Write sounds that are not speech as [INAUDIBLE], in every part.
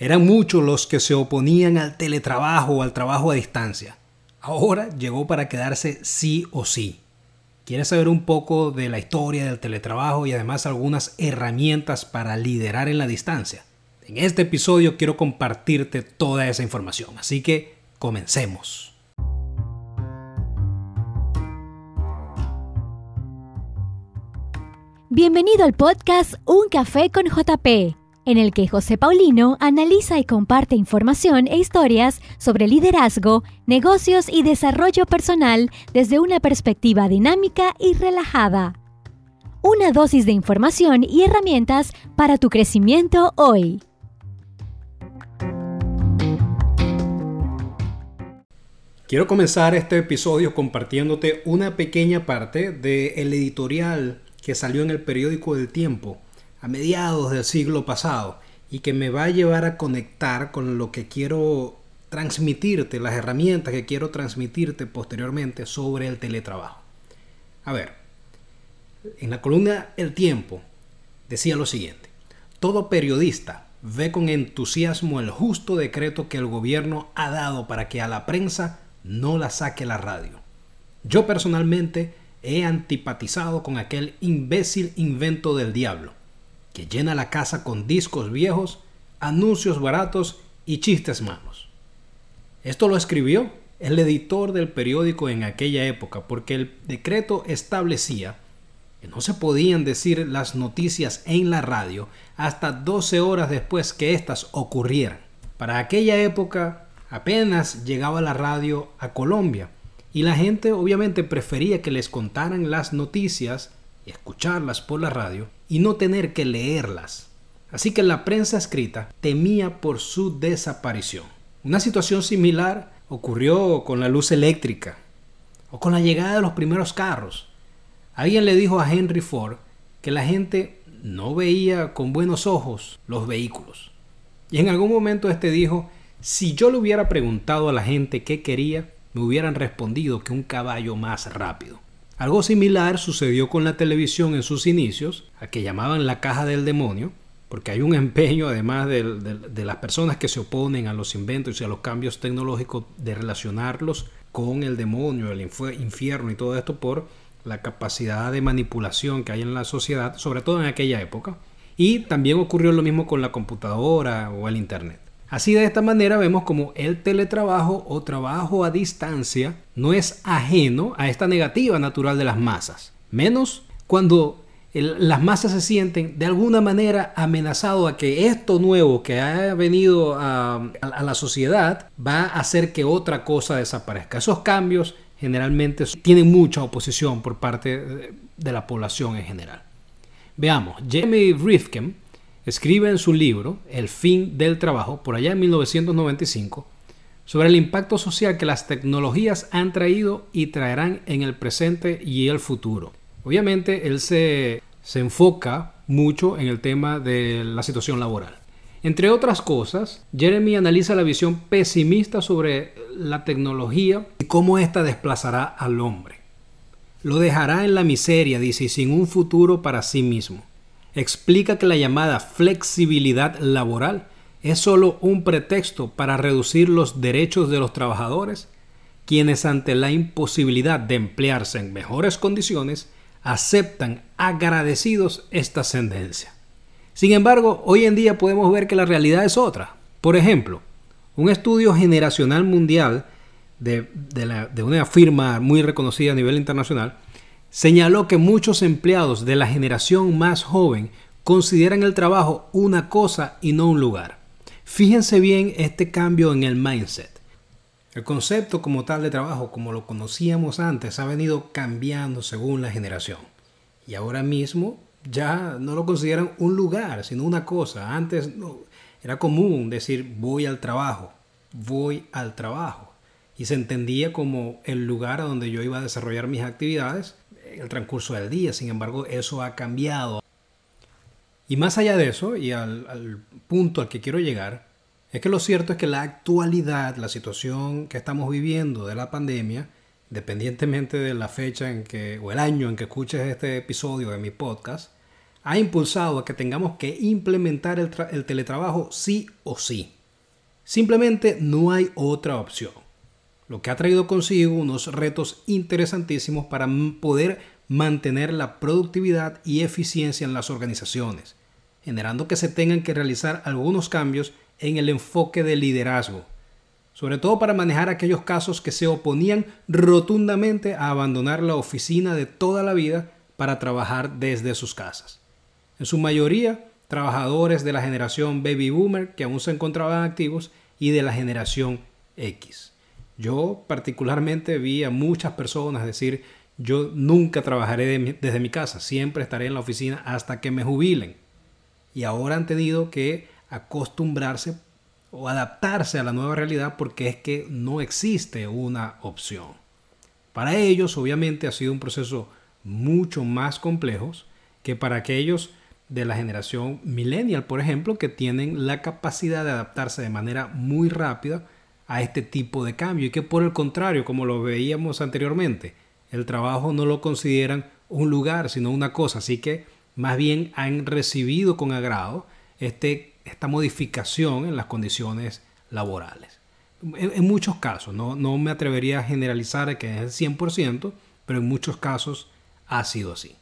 Eran muchos los que se oponían al teletrabajo o al trabajo a distancia. Ahora llegó para quedarse sí o sí. ¿Quieres saber un poco de la historia del teletrabajo y además algunas herramientas para liderar en la distancia? En este episodio quiero compartirte toda esa información, así que comencemos. Bienvenido al podcast Un Café con JP, en el que José Paulino analiza y comparte información e historias sobre liderazgo, negocios y desarrollo personal desde una perspectiva dinámica y relajada. Una dosis de información y herramientas para tu crecimiento hoy. Quiero comenzar este episodio compartiéndote una pequeña parte del editorial que salió en el periódico del Tiempo a mediados del siglo pasado y que me va a llevar a conectar con lo que quiero transmitirte, las herramientas que quiero transmitirte posteriormente sobre el teletrabajo. A ver, en la columna El Tiempo decía lo siguiente, todo periodista ve con entusiasmo el justo decreto que el gobierno ha dado para que a la prensa no la saque la radio. Yo personalmente he antipatizado con aquel imbécil invento del diablo, que llena la casa con discos viejos, anuncios baratos y chistes malos. Esto lo escribió el editor del periódico en aquella época porque el decreto establecía que no se podían decir las noticias en la radio hasta 12 horas después que éstas ocurrieran. Para aquella época apenas llegaba la radio a Colombia y la gente obviamente prefería que les contaran las noticias y escucharlas por la radio y no tener que leerlas. Así que la prensa escrita temía por su desaparición. Una situación similar ocurrió con la luz eléctrica o con la llegada de los primeros carros. Alguien le dijo a Henry Ford que la gente no veía con buenos ojos los vehículos. Y en algún momento este dijo, si yo le hubiera preguntado a la gente qué quería, me hubieran respondido que un caballo más rápido. Algo similar sucedió con la televisión en sus inicios, a que llamaban la caja del demonio, porque hay un empeño, además de, las personas que se oponen a los inventos y a los cambios tecnológicos, de relacionarlos con el demonio, el infierno y todo esto por la capacidad de manipulación que hay en la sociedad, sobre todo en aquella época. Y también ocurrió lo mismo con la computadora o el Internet. Así de esta manera vemos como el teletrabajo o trabajo a distancia no es ajeno a esta negativa natural de las masas, menos cuando las masas se sienten de alguna manera amenazado a que esto nuevo que ha venido a, la sociedad va a hacer que otra cosa desaparezca. Esos cambios generalmente tienen mucha oposición por parte de la población en general. Veamos, Jamie Rifkin escribe en su libro El fin del trabajo, por allá en 1995, sobre el impacto social que las tecnologías han traído y traerán en el presente y el futuro. Obviamente él se, se enfoca mucho en el tema de la situación laboral. Entre otras cosas, Jeremy analiza la visión pesimista sobre la tecnología y cómo ésta desplazará al hombre. Lo dejará en la miseria, dice, sin un futuro para sí mismo explica que la llamada flexibilidad laboral es solo un pretexto para reducir los derechos de los trabajadores, quienes ante la imposibilidad de emplearse en mejores condiciones aceptan agradecidos esta tendencia. Sin embargo, hoy en día podemos ver que la realidad es otra. Por ejemplo, un estudio generacional mundial de, de una firma muy reconocida a nivel internacional señaló que muchos empleados de la generación más joven consideran el trabajo una cosa y no un lugar. Fíjense bien este cambio en el mindset. El concepto como tal de trabajo, como lo conocíamos antes, ha venido cambiando según la generación. Y ahora mismo ya no lo consideran un lugar, sino una cosa. Antes era común decir voy al trabajo, voy al trabajo. Y se entendía como el lugar a donde yo iba a desarrollar mis actividades el transcurso del día. Sin embargo, eso ha cambiado. Y más allá de eso, y al, punto al que quiero llegar, es que lo cierto es que la actualidad, la situación que estamos viviendo de la pandemia, independientemente de la fecha en que, o el año en que escuches este episodio de mi podcast, ha impulsado a que tengamos que implementar el, el teletrabajo sí o sí. Simplemente no hay otra opción lo que ha traído consigo unos retos interesantísimos para poder mantener la productividad y eficiencia en las organizaciones, generando que se tengan que realizar algunos cambios en el enfoque de liderazgo, sobre todo para manejar aquellos casos que se oponían rotundamente a abandonar la oficina de toda la vida para trabajar desde sus casas. En su mayoría, trabajadores de la generación baby boomer que aún se encontraban activos y de la generación X. Yo particularmente vi a muchas personas decir, yo nunca trabajaré desde mi casa, siempre estaré en la oficina hasta que me jubilen. Y ahora han tenido que acostumbrarse o adaptarse a la nueva realidad porque es que no existe una opción. Para ellos obviamente ha sido un proceso mucho más complejo que para aquellos de la generación millennial, por ejemplo, que tienen la capacidad de adaptarse de manera muy rápida a este tipo de cambio y que por el contrario, como lo veíamos anteriormente, el trabajo no lo consideran un lugar, sino una cosa, así que más bien han recibido con agrado este, esta modificación en las condiciones laborales. En, muchos casos, no, no me atrevería a generalizar que es el 100%, pero en muchos casos ha sido así.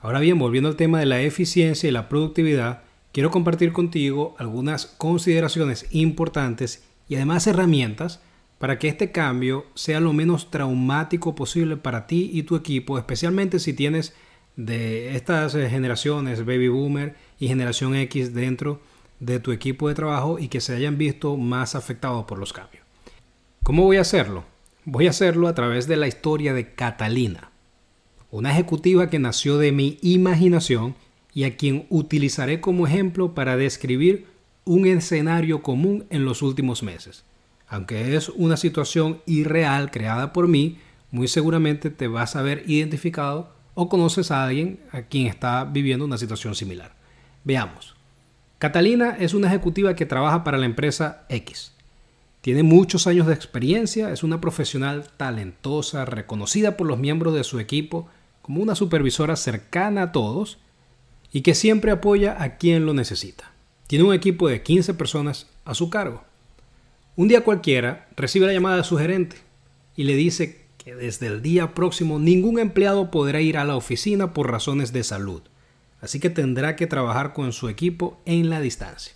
Ahora bien, volviendo al tema de la eficiencia y la productividad, quiero compartir contigo algunas consideraciones importantes y además herramientas para que este cambio sea lo menos traumático posible para ti y tu equipo, especialmente si tienes de estas eh, generaciones baby boomer y generación X dentro de tu equipo de trabajo y que se hayan visto más afectados por los cambios. ¿Cómo voy a hacerlo? Voy a hacerlo a través de la historia de Catalina, una ejecutiva que nació de mi imaginación y a quien utilizaré como ejemplo para describir un escenario común en los últimos meses. Aunque es una situación irreal creada por mí, muy seguramente te vas a ver identificado o conoces a alguien a quien está viviendo una situación similar. Veamos. Catalina es una ejecutiva que trabaja para la empresa X. Tiene muchos años de experiencia, es una profesional talentosa, reconocida por los miembros de su equipo como una supervisora cercana a todos y que siempre apoya a quien lo necesita. Tiene un equipo de 15 personas a su cargo. Un día cualquiera recibe la llamada de su gerente y le dice que desde el día próximo ningún empleado podrá ir a la oficina por razones de salud, así que tendrá que trabajar con su equipo en la distancia.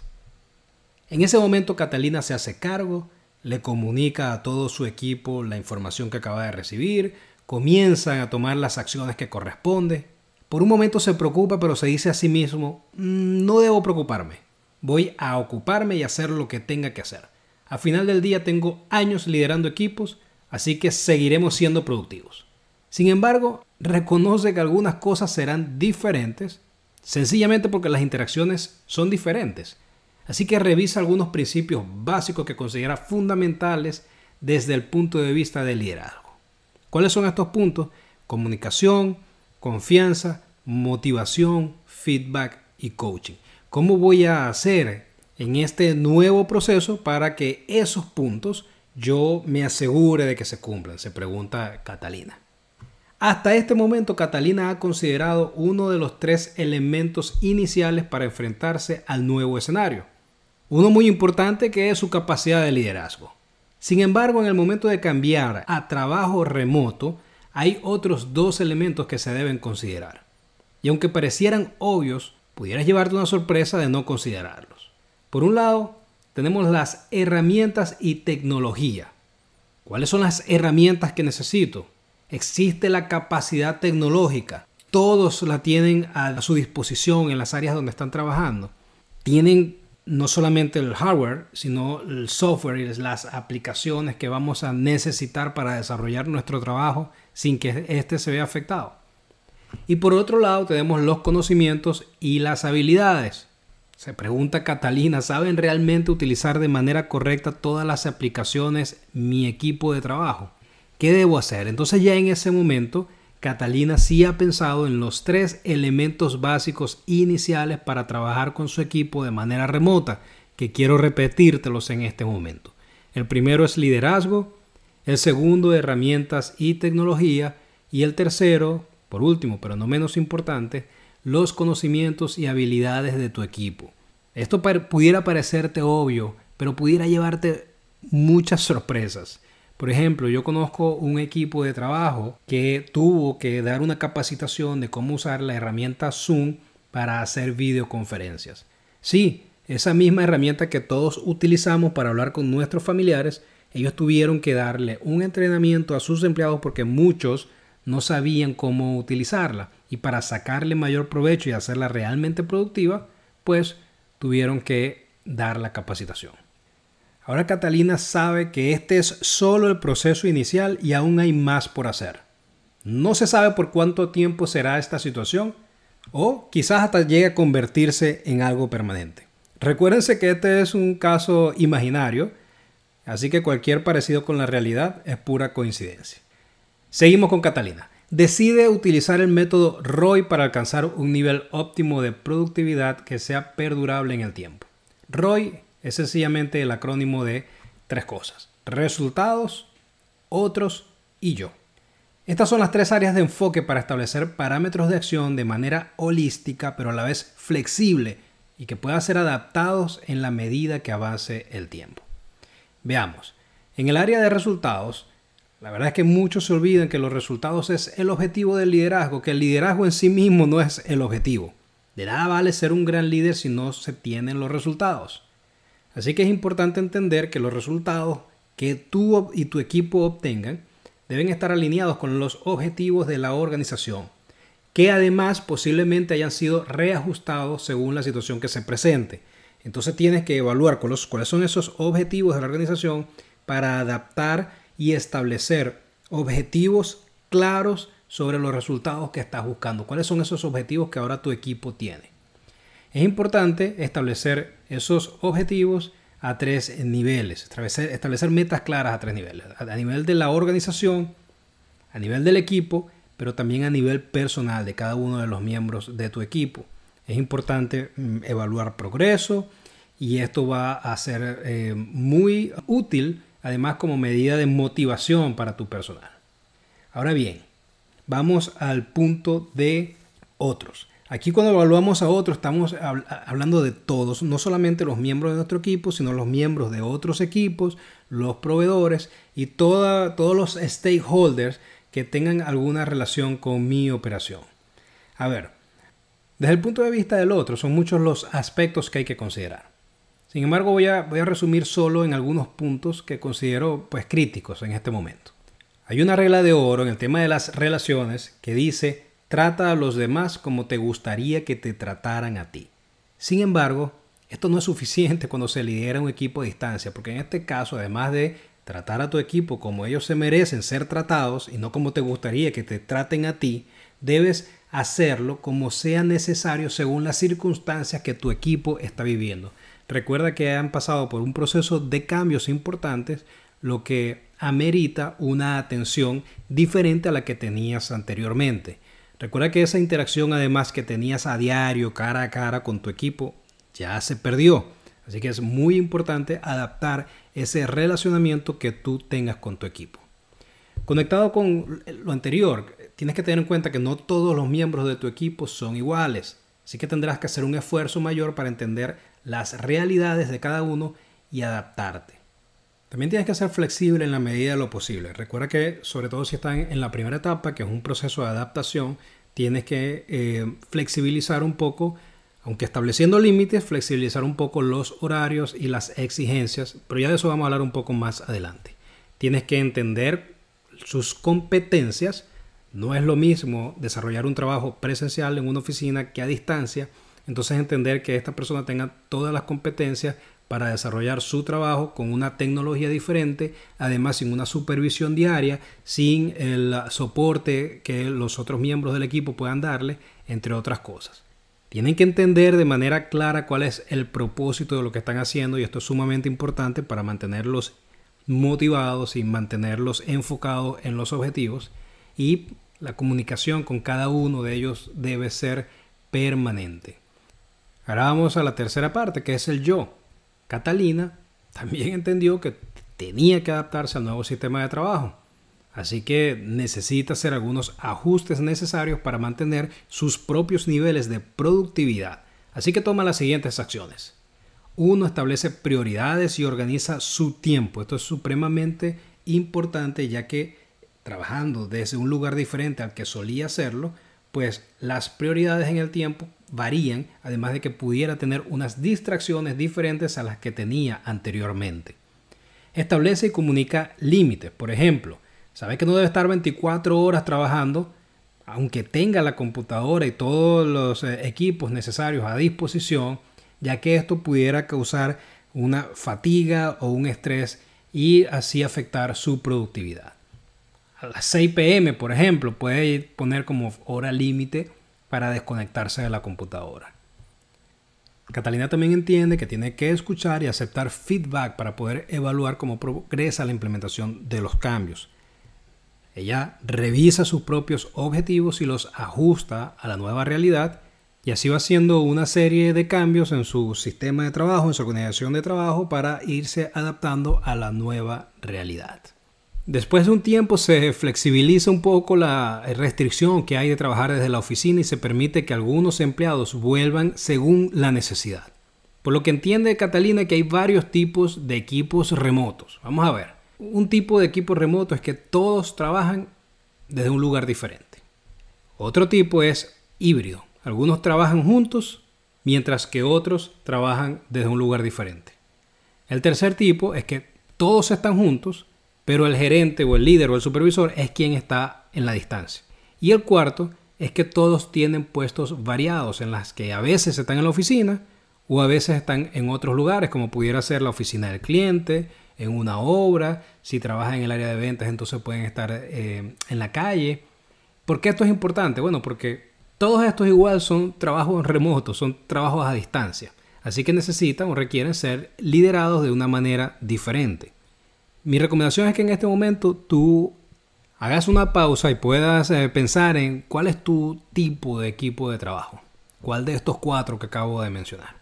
En ese momento Catalina se hace cargo, le comunica a todo su equipo la información que acaba de recibir, comienzan a tomar las acciones que corresponden por un momento se preocupa, pero se dice a sí mismo, mm, no debo preocuparme, voy a ocuparme y hacer lo que tenga que hacer. Al final del día tengo años liderando equipos, así que seguiremos siendo productivos. Sin embargo, reconoce que algunas cosas serán diferentes, sencillamente porque las interacciones son diferentes. Así que revisa algunos principios básicos que considera fundamentales desde el punto de vista del liderazgo. ¿Cuáles son estos puntos? Comunicación, confianza, motivación, feedback y coaching. ¿Cómo voy a hacer en este nuevo proceso para que esos puntos yo me asegure de que se cumplan? Se pregunta Catalina. Hasta este momento Catalina ha considerado uno de los tres elementos iniciales para enfrentarse al nuevo escenario. Uno muy importante que es su capacidad de liderazgo. Sin embargo, en el momento de cambiar a trabajo remoto, hay otros dos elementos que se deben considerar. Y aunque parecieran obvios, pudieras llevarte una sorpresa de no considerarlos. Por un lado, tenemos las herramientas y tecnología. ¿Cuáles son las herramientas que necesito? Existe la capacidad tecnológica. Todos la tienen a su disposición en las áreas donde están trabajando. Tienen no solamente el hardware, sino el software y las aplicaciones que vamos a necesitar para desarrollar nuestro trabajo sin que éste se vea afectado. Y por otro lado tenemos los conocimientos y las habilidades. Se pregunta Catalina, ¿saben realmente utilizar de manera correcta todas las aplicaciones mi equipo de trabajo? ¿Qué debo hacer? Entonces ya en ese momento Catalina sí ha pensado en los tres elementos básicos iniciales para trabajar con su equipo de manera remota, que quiero repetírtelos en este momento. El primero es liderazgo, el segundo herramientas y tecnología y el tercero, por último pero no menos importante, los conocimientos y habilidades de tu equipo. Esto pudiera parecerte obvio, pero pudiera llevarte muchas sorpresas. Por ejemplo, yo conozco un equipo de trabajo que tuvo que dar una capacitación de cómo usar la herramienta Zoom para hacer videoconferencias. Sí, esa misma herramienta que todos utilizamos para hablar con nuestros familiares, ellos tuvieron que darle un entrenamiento a sus empleados porque muchos no sabían cómo utilizarla y para sacarle mayor provecho y hacerla realmente productiva, pues tuvieron que dar la capacitación. Ahora Catalina sabe que este es solo el proceso inicial y aún hay más por hacer. No se sabe por cuánto tiempo será esta situación o quizás hasta llegue a convertirse en algo permanente. Recuérdense que este es un caso imaginario, así que cualquier parecido con la realidad es pura coincidencia. Seguimos con Catalina. Decide utilizar el método ROI para alcanzar un nivel óptimo de productividad que sea perdurable en el tiempo. ROI es sencillamente el acrónimo de tres cosas. Resultados, otros y yo. Estas son las tres áreas de enfoque para establecer parámetros de acción de manera holística, pero a la vez flexible y que puedan ser adaptados en la medida que avance el tiempo. Veamos, en el área de resultados, la verdad es que muchos se olvidan que los resultados es el objetivo del liderazgo, que el liderazgo en sí mismo no es el objetivo. De nada vale ser un gran líder si no se tienen los resultados. Así que es importante entender que los resultados que tú y tu equipo obtengan deben estar alineados con los objetivos de la organización, que además posiblemente hayan sido reajustados según la situación que se presente. Entonces tienes que evaluar cuáles son esos objetivos de la organización para adaptar y establecer objetivos claros sobre los resultados que estás buscando. ¿Cuáles son esos objetivos que ahora tu equipo tiene? Es importante establecer esos objetivos a tres niveles, establecer, metas claras a tres niveles, a nivel de la organización, a nivel del equipo, pero también a nivel personal de cada uno de los miembros de tu equipo. Es importante mm, evaluar progreso y esto va a ser eh, muy útil además como medida de motivación para tu personal. Ahora bien, vamos al punto de otros. Aquí cuando evaluamos a otros estamos hablando de todos, no solamente los miembros de nuestro equipo, sino los miembros de otros equipos, los proveedores y todos los stakeholders que tengan alguna relación con mi operación. A ver, desde el punto de vista del otro, son muchos los aspectos que hay que considerar. Sin embargo, voy a, voy a resumir solo en algunos puntos que considero pues, críticos en este momento. Hay una regla de oro en el tema de las relaciones que dice Trata a los demás como te gustaría que te trataran a ti. Sin embargo, esto no es suficiente [LAUGHS] cuando se lidera un equipo a distancia, porque en este caso, además de tratar a tu equipo como ellos se merecen ser tratados y no como te gustaría que te traten a ti, debes hacerlo como sea necesario según las circunstancias que tu equipo está viviendo. Recuerda que han pasado por un proceso de cambios importantes, lo que amerita una atención diferente a la que tenías anteriormente. Recuerda que esa interacción además que tenías a diario, cara a cara con tu equipo, ya se perdió. Así que es muy importante adaptar ese relacionamiento que tú tengas con tu equipo. Conectado con lo anterior, tienes que tener en cuenta que no todos los miembros de tu equipo son iguales. Así que tendrás que hacer un esfuerzo mayor para entender las realidades de cada uno y adaptarte. También tienes que ser flexible en la medida de lo posible. Recuerda que, sobre todo si están en la primera etapa, que es un proceso de adaptación, tienes que eh, flexibilizar un poco, aunque estableciendo límites, flexibilizar un poco los horarios y las exigencias, pero ya de eso vamos a hablar un poco más adelante. Tienes que entender sus competencias. No es lo mismo desarrollar un trabajo presencial en una oficina que a distancia. Entonces entender que esta persona tenga todas las competencias para desarrollar su trabajo con una tecnología diferente, además sin una supervisión diaria, sin el soporte que los otros miembros del equipo puedan darle, entre otras cosas. Tienen que entender de manera clara cuál es el propósito de lo que están haciendo y esto es sumamente importante para mantenerlos motivados y mantenerlos enfocados en los objetivos y la comunicación con cada uno de ellos debe ser permanente. Ahora vamos a la tercera parte que es el yo. Catalina también entendió que tenía que adaptarse al nuevo sistema de trabajo. Así que necesita hacer algunos ajustes necesarios para mantener sus propios niveles de productividad. Así que toma las siguientes acciones. Uno establece prioridades y organiza su tiempo. Esto es supremamente importante ya que trabajando desde un lugar diferente al que solía hacerlo, pues las prioridades en el tiempo varían, además de que pudiera tener unas distracciones diferentes a las que tenía anteriormente. Establece y comunica límites. Por ejemplo, sabe que no debe estar 24 horas trabajando, aunque tenga la computadora y todos los eh, equipos necesarios a disposición, ya que esto pudiera causar una fatiga o un estrés y así afectar su productividad. A las 6 pm, por ejemplo, puede poner como hora límite para desconectarse de la computadora. Catalina también entiende que tiene que escuchar y aceptar feedback para poder evaluar cómo progresa la implementación de los cambios. Ella revisa sus propios objetivos y los ajusta a la nueva realidad y así va haciendo una serie de cambios en su sistema de trabajo, en su organización de trabajo para irse adaptando a la nueva realidad. Después de un tiempo se flexibiliza un poco la restricción que hay de trabajar desde la oficina y se permite que algunos empleados vuelvan según la necesidad. Por lo que entiende Catalina que hay varios tipos de equipos remotos. Vamos a ver. Un tipo de equipo remoto es que todos trabajan desde un lugar diferente. Otro tipo es híbrido. Algunos trabajan juntos mientras que otros trabajan desde un lugar diferente. El tercer tipo es que todos están juntos, pero el gerente o el líder o el supervisor es quien está en la distancia. Y el cuarto es que todos tienen puestos variados en las que a veces están en la oficina o a veces están en otros lugares, como pudiera ser la oficina del cliente, en una obra, si trabajan en el área de ventas, entonces pueden estar eh, en la calle. ¿Por qué esto es importante? Bueno, porque todos estos igual son trabajos remotos, son trabajos a distancia. Así que necesitan o requieren ser liderados de una manera diferente. Mi recomendación es que en este momento tú hagas una pausa y puedas eh, pensar en cuál es tu tipo de equipo de trabajo. ¿Cuál de estos cuatro que acabo de mencionar?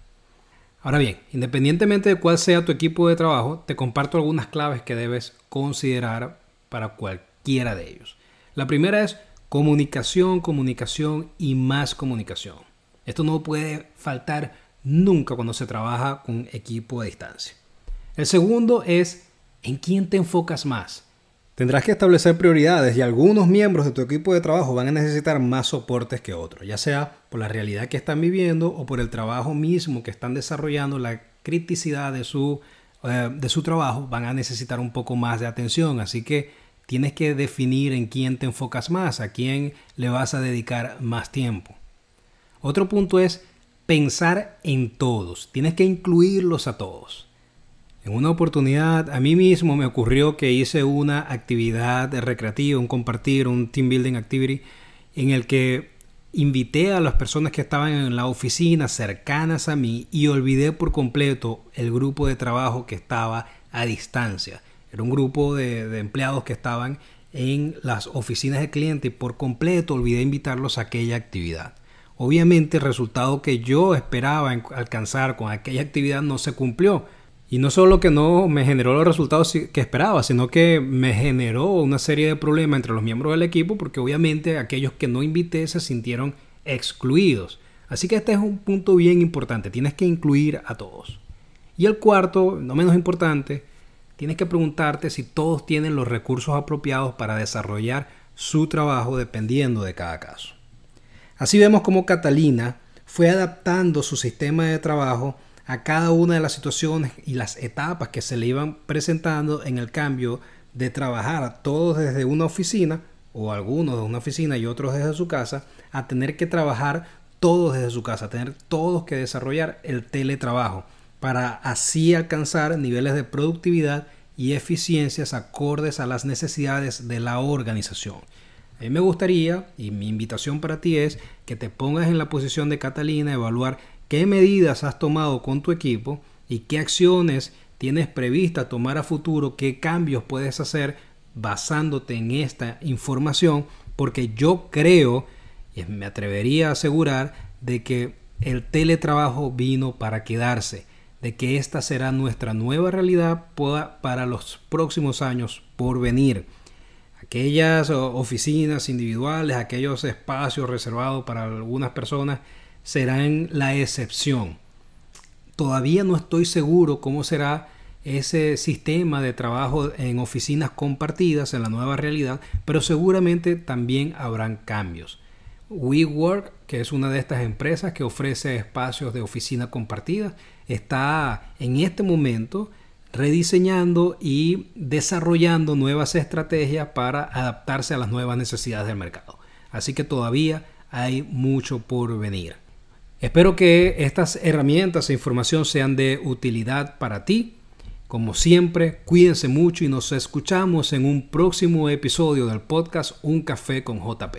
Ahora bien, independientemente de cuál sea tu equipo de trabajo, te comparto algunas claves que debes considerar para cualquiera de ellos. La primera es comunicación, comunicación y más comunicación. Esto no puede faltar nunca cuando se trabaja con equipo a distancia. El segundo es en quién te enfocas más. Tendrás que establecer prioridades y algunos miembros de tu equipo de trabajo van a necesitar más soportes que otros, ya sea por la realidad que están viviendo o por el trabajo mismo que están desarrollando, la criticidad de su, eh, de su trabajo, van a necesitar un poco más de atención. Así que tienes que definir en quién te enfocas más, a quién le vas a dedicar más tiempo. Otro punto es pensar en todos, tienes que incluirlos a todos. En una oportunidad a mí mismo me ocurrió que hice una actividad recreativa, un compartir, un team building activity, en el que invité a las personas que estaban en la oficina cercanas a mí y olvidé por completo el grupo de trabajo que estaba a distancia. Era un grupo de, de empleados que estaban en las oficinas de cliente y por completo olvidé invitarlos a aquella actividad. Obviamente el resultado que yo esperaba alcanzar con aquella actividad no se cumplió y no solo que no me generó los resultados que esperaba, sino que me generó una serie de problemas entre los miembros del equipo porque obviamente aquellos que no invité se sintieron excluidos. Así que este es un punto bien importante, tienes que incluir a todos. Y el cuarto, no menos importante, tienes que preguntarte si todos tienen los recursos apropiados para desarrollar su trabajo dependiendo de cada caso. Así vemos cómo Catalina fue adaptando su sistema de trabajo a cada una de las situaciones y las etapas que se le iban presentando en el cambio de trabajar todos desde una oficina o algunos de una oficina y otros desde su casa a tener que trabajar todos desde su casa, tener todos que desarrollar el teletrabajo para así alcanzar niveles de productividad y eficiencias acordes a las necesidades de la organización. A mí me gustaría, y mi invitación para ti es que te pongas en la posición de Catalina, evaluar qué medidas has tomado con tu equipo y qué acciones tienes prevista tomar a futuro, qué cambios puedes hacer basándote en esta información, porque yo creo, y me atrevería a asegurar, de que el teletrabajo vino para quedarse, de que esta será nuestra nueva realidad para los próximos años por venir. Aquellas oficinas individuales, aquellos espacios reservados para algunas personas serán la excepción. Todavía no estoy seguro cómo será ese sistema de trabajo en oficinas compartidas en la nueva realidad, pero seguramente también habrán cambios. WeWork, que es una de estas empresas que ofrece espacios de oficina compartida, está en este momento rediseñando y desarrollando nuevas estrategias para adaptarse a las nuevas necesidades del mercado. Así que todavía hay mucho por venir. Espero que estas herramientas e información sean de utilidad para ti. Como siempre, cuídense mucho y nos escuchamos en un próximo episodio del podcast Un Café con JP.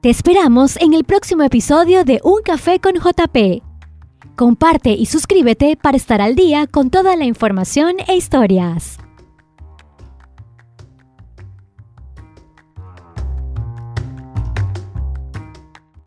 Te esperamos en el próximo episodio de Un Café con JP. Comparte y suscríbete para estar al día con toda la información e historias.